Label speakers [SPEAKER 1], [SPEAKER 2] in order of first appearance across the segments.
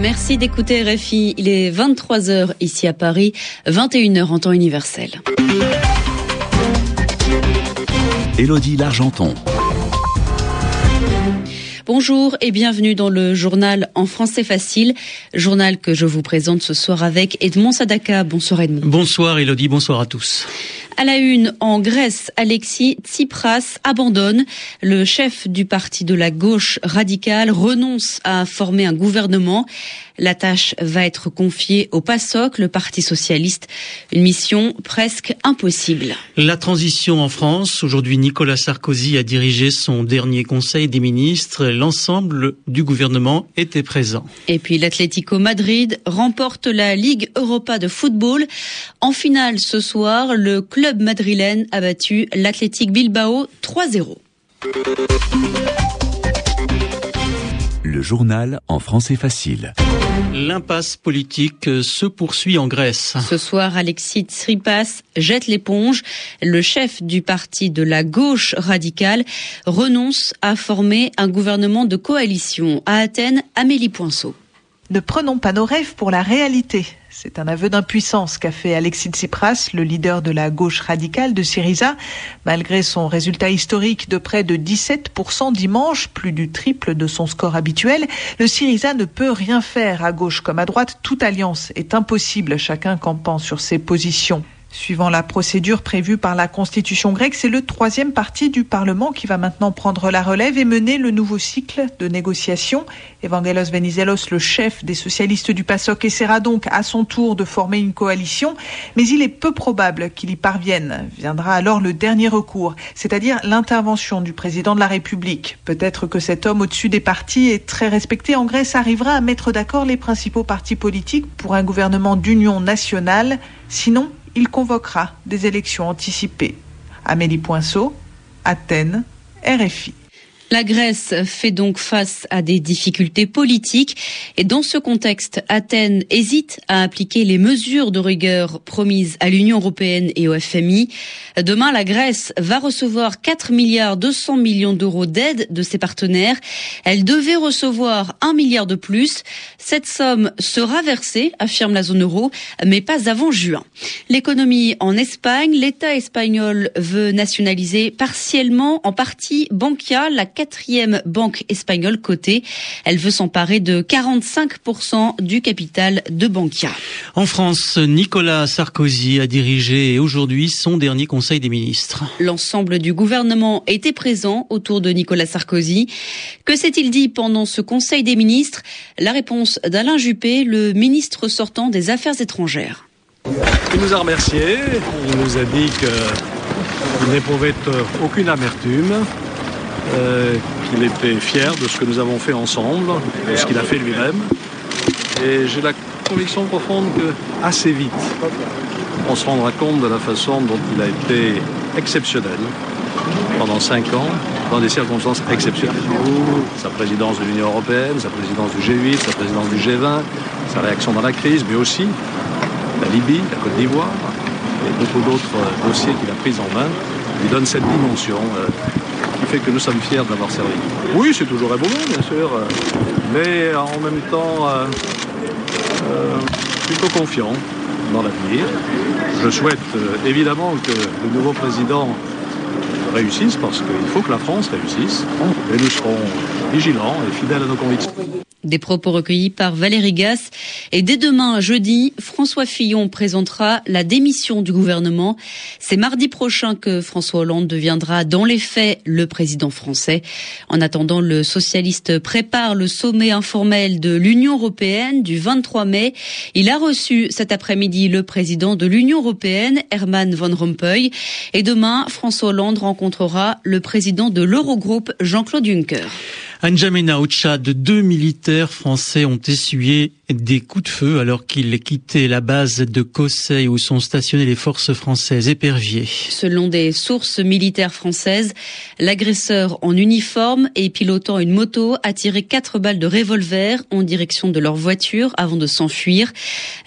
[SPEAKER 1] Merci d'écouter RFI. Il est 23h ici à Paris, 21h en temps universel.
[SPEAKER 2] Élodie Largenton.
[SPEAKER 1] Bonjour et bienvenue dans le journal en français facile, journal que je vous présente ce soir avec Edmond Sadaka. Bonsoir Edmond.
[SPEAKER 3] Bonsoir Elodie, bonsoir à tous.
[SPEAKER 1] À la une, en Grèce, Alexis Tsipras abandonne. Le chef du parti de la gauche radicale renonce à former un gouvernement. La tâche va être confiée au PASOK, le Parti socialiste. Une mission presque impossible.
[SPEAKER 3] La transition en France. Aujourd'hui, Nicolas Sarkozy a dirigé son dernier conseil des ministres. L'ensemble du gouvernement était présent.
[SPEAKER 1] Et puis l'Atlético Madrid remporte la Ligue Europa de football. En finale ce soir, le club madrilène a battu l'Athletic Bilbao 3-0.
[SPEAKER 2] Le journal en français facile.
[SPEAKER 3] L'impasse politique se poursuit en Grèce.
[SPEAKER 1] Ce soir, Alexis Tsipras jette l'éponge. Le chef du parti de la gauche radicale renonce à former un gouvernement de coalition. À Athènes, Amélie Poinceau.
[SPEAKER 4] Ne prenons pas nos rêves pour la réalité. C'est un aveu d'impuissance qu'a fait Alexis Tsipras, le leader de la gauche radicale de Syriza. Malgré son résultat historique de près de 17% dimanche, plus du triple de son score habituel, le Syriza ne peut rien faire à gauche comme à droite. Toute alliance est impossible, chacun campant sur ses positions. Suivant la procédure prévue par la constitution grecque, c'est le troisième parti du Parlement qui va maintenant prendre la relève et mener le nouveau cycle de négociations. Evangelos Venizelos, le chef des socialistes du PASOK, essaiera donc à son tour de former une coalition, mais il est peu probable qu'il y parvienne. Viendra alors le dernier recours, c'est-à-dire l'intervention du président de la République. Peut-être que cet homme au-dessus des partis est très respecté en Grèce arrivera à mettre d'accord les principaux partis politiques pour un gouvernement d'union nationale. Sinon, il convoquera des élections anticipées. Amélie Poinceau, Athènes, RFI.
[SPEAKER 1] La Grèce fait donc face à des difficultés politiques et dans ce contexte, Athènes hésite à appliquer les mesures de rigueur promises à l'Union européenne et au FMI. Demain, la Grèce va recevoir 4 milliards 200 millions d'euros d'aide de ses partenaires. Elle devait recevoir 1 milliard de plus. Cette somme sera versée, affirme la zone euro, mais pas avant juin. L'économie en Espagne, l'État espagnol veut nationaliser partiellement, en partie, Bankia, la quatrième banque espagnole cotée. Elle veut s'emparer de 45% du capital de Bankia.
[SPEAKER 3] En France, Nicolas Sarkozy a dirigé aujourd'hui son dernier conseil des ministres.
[SPEAKER 1] L'ensemble du gouvernement était présent autour de Nicolas Sarkozy. Que s'est-il dit pendant ce conseil des ministres? La réponse d'Alain Juppé, le ministre sortant des Affaires étrangères.
[SPEAKER 5] Il nous a remerciés, il nous a dit qu'il n'éprouvait aucune amertume, euh, qu'il était fier de ce que nous avons fait ensemble, de ce qu'il a fait lui-même. Et j'ai la conviction profonde que assez vite, on se rendra compte de la façon dont il a été exceptionnel pendant cinq ans, dans des circonstances exceptionnelles. Sa présidence de l'Union européenne, sa présidence du G8, sa présidence du G20, sa réaction dans la crise, mais aussi la Libye, la Côte d'Ivoire et beaucoup d'autres dossiers qu'il a pris en main, lui donnent cette dimension euh, qui fait que nous sommes fiers de l'avoir servi. Oui, c'est toujours évolué, bien sûr, euh, mais en même temps euh, euh, plutôt confiant dans l'avenir. Je souhaite évidemment que le nouveau président réussisse parce qu'il faut que la France réussisse et nous serons vigilants et fidèles à nos convictions.
[SPEAKER 1] Des propos recueillis par Valérie Gasse. Et dès demain, jeudi, François Fillon présentera la démission du gouvernement. C'est mardi prochain que François Hollande deviendra dans les faits le président français. En attendant, le socialiste prépare le sommet informel de l'Union européenne du 23 mai. Il a reçu cet après-midi le président de l'Union européenne, Herman Van Rompuy. Et demain, François Hollande rencontrera le président de l'Eurogroupe, Jean-Claude Juncker.
[SPEAKER 3] À N'Djamena, au Tchad, deux militaires français ont essuyé des coups de feu alors qu'ils quittaient la base de Kosei où sont stationnées les forces françaises éperviers.
[SPEAKER 1] Selon des sources militaires françaises, l'agresseur en uniforme et pilotant une moto a tiré quatre balles de revolver en direction de leur voiture avant de s'enfuir.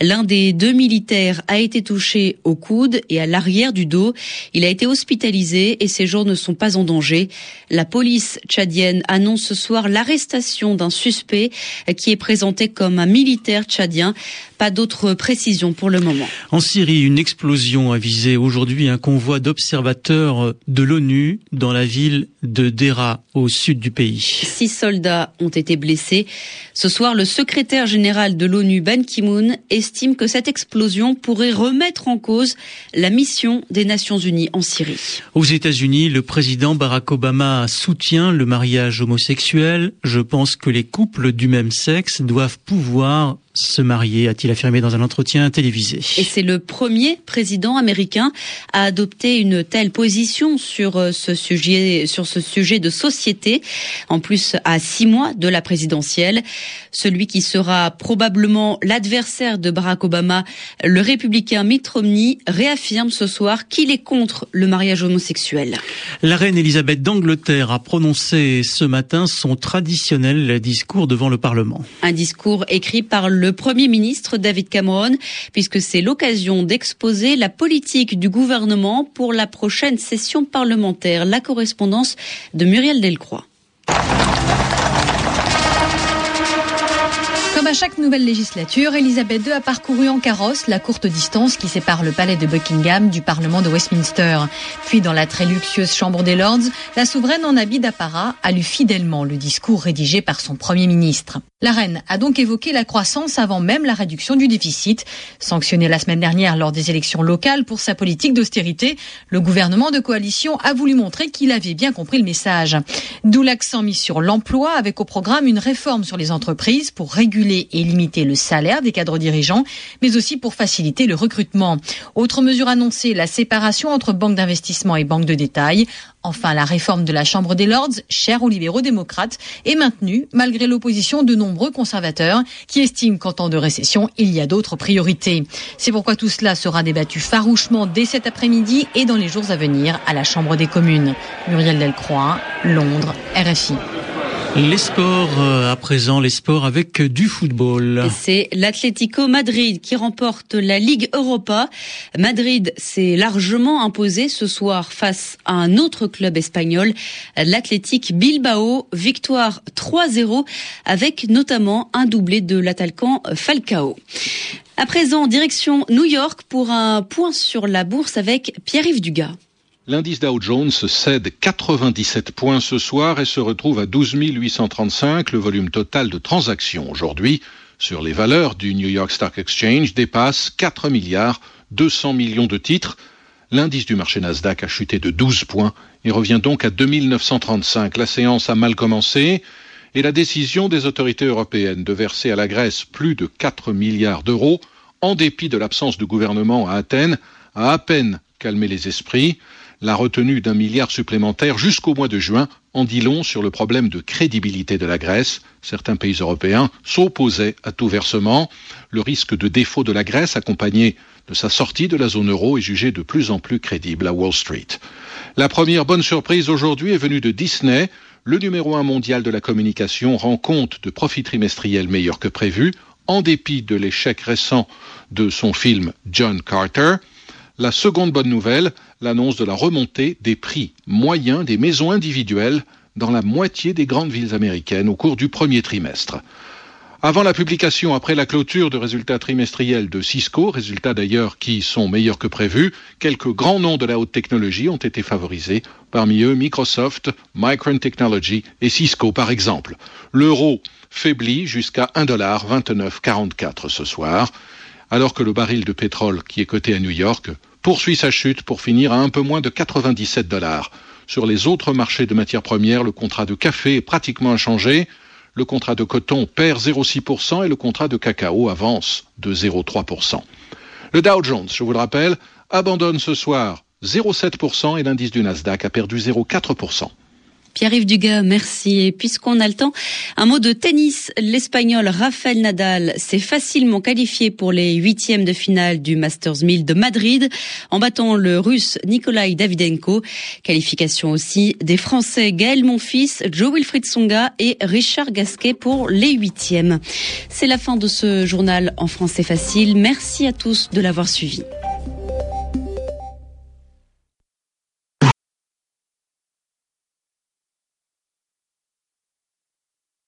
[SPEAKER 1] L'un des deux militaires a été touché au coude et à l'arrière du dos. Il a été hospitalisé et ses jours ne sont pas en danger. La police tchadienne annonce ce soir l'arrestation d'un suspect qui est présenté comme un militaire tchadien. Pas d'autres précisions pour le moment.
[SPEAKER 3] En Syrie, une explosion a visé aujourd'hui un convoi d'observateurs de l'ONU dans la ville de Dera, au sud du pays.
[SPEAKER 1] Six soldats ont été blessés. Ce soir, le secrétaire général de l'ONU, Ban Ki-moon, estime que cette explosion pourrait remettre en cause la mission des Nations Unies en Syrie.
[SPEAKER 3] Aux États-Unis, le président Barack Obama soutient le mariage homosexuel. Je pense que les couples du même sexe doivent pouvoir se marier, a-t-il affirmé dans un entretien télévisé.
[SPEAKER 1] Et c'est le premier président américain à adopter une telle position sur euh, ce sujet, sur ce sujet de société. En plus, à six mois de la présidentielle, celui qui sera probablement l'adversaire de Barack Obama, le républicain Mitt Romney, réaffirme ce soir qu'il est contre le mariage homosexuel.
[SPEAKER 3] La reine Elisabeth d'Angleterre a prononcé ce matin son traditionnel discours devant le Parlement.
[SPEAKER 1] Un discours écrit par le le Premier ministre David Cameron, puisque c'est l'occasion d'exposer la politique du gouvernement pour la prochaine session parlementaire. La correspondance de Muriel Delcroix.
[SPEAKER 6] Comme à chaque nouvelle législature, Elisabeth II a parcouru en carrosse la courte distance qui sépare le palais de Buckingham du Parlement de Westminster. Puis, dans la très luxueuse Chambre des Lords, la souveraine en habit d'apparat a lu fidèlement le discours rédigé par son Premier ministre. La reine a donc évoqué la croissance avant même la réduction du déficit. Sanctionné la semaine dernière lors des élections locales pour sa politique d'austérité, le gouvernement de coalition a voulu montrer qu'il avait bien compris le message. D'où l'accent mis sur l'emploi avec au programme une réforme sur les entreprises pour réguler et limiter le salaire des cadres dirigeants, mais aussi pour faciliter le recrutement. Autre mesure annoncée, la séparation entre banques d'investissement et banques de détail. Enfin, la réforme de la Chambre des Lords, chère aux libéraux démocrates, est maintenue malgré l'opposition de nombreux conservateurs qui estiment qu'en temps de récession, il y a d'autres priorités. C'est pourquoi tout cela sera débattu farouchement dès cet après-midi et dans les jours à venir à la Chambre des communes. Muriel Delcroix, Londres, RFI.
[SPEAKER 3] Les sports euh, à présent, les sports avec du football.
[SPEAKER 1] C'est l'Atlético Madrid qui remporte la Ligue Europa. Madrid s'est largement imposé ce soir face à un autre club espagnol, l'Athletic Bilbao. Victoire 3-0 avec notamment un doublé de l'attaquant Falcao. À présent, direction New York pour un point sur la bourse avec Pierre-Yves Dugas.
[SPEAKER 7] L'indice Dow Jones cède 97 points ce soir et se retrouve à 12 835. Le volume total de transactions aujourd'hui sur les valeurs du New York Stock Exchange dépasse 4 milliards 200 millions de titres. L'indice du marché Nasdaq a chuté de 12 points et revient donc à 2935. La séance a mal commencé et la décision des autorités européennes de verser à la Grèce plus de 4 milliards d'euros, en dépit de l'absence de gouvernement à Athènes, a à peine calmé les esprits. La retenue d'un milliard supplémentaire jusqu'au mois de juin en dit long sur le problème de crédibilité de la Grèce. Certains pays européens s'opposaient à tout versement. Le risque de défaut de la Grèce, accompagné de sa sortie de la zone euro, est jugé de plus en plus crédible à Wall Street. La première bonne surprise aujourd'hui est venue de Disney. Le numéro un mondial de la communication rend compte de profits trimestriels meilleurs que prévu, en dépit de l'échec récent de son film John Carter. La seconde bonne nouvelle, l'annonce de la remontée des prix moyens des maisons individuelles dans la moitié des grandes villes américaines au cours du premier trimestre. Avant la publication, après la clôture de résultats trimestriels de Cisco, résultats d'ailleurs qui sont meilleurs que prévus, quelques grands noms de la haute technologie ont été favorisés, parmi eux Microsoft, Micron Technology et Cisco par exemple. L'euro faiblit jusqu'à 1,2944 ce soir, alors que le baril de pétrole qui est coté à New York poursuit sa chute pour finir à un peu moins de 97 dollars. Sur les autres marchés de matières premières, le contrat de café est pratiquement inchangé. Le contrat de coton perd 0,6% et le contrat de cacao avance de 0,3%. Le Dow Jones, je vous le rappelle, abandonne ce soir 0,7% et l'indice du Nasdaq a perdu 0,4%.
[SPEAKER 1] Pierre-Yves Dugas, merci. Et puisqu'on a le temps, un mot de tennis. L'Espagnol Rafael Nadal s'est facilement qualifié pour les huitièmes de finale du Masters 1000 de Madrid en battant le Russe Nikolai Davidenko. Qualification aussi des Français Gaël Monfils, Joe Wilfried Songa et Richard Gasquet pour les huitièmes. C'est la fin de ce journal en français facile. Merci à tous de l'avoir suivi.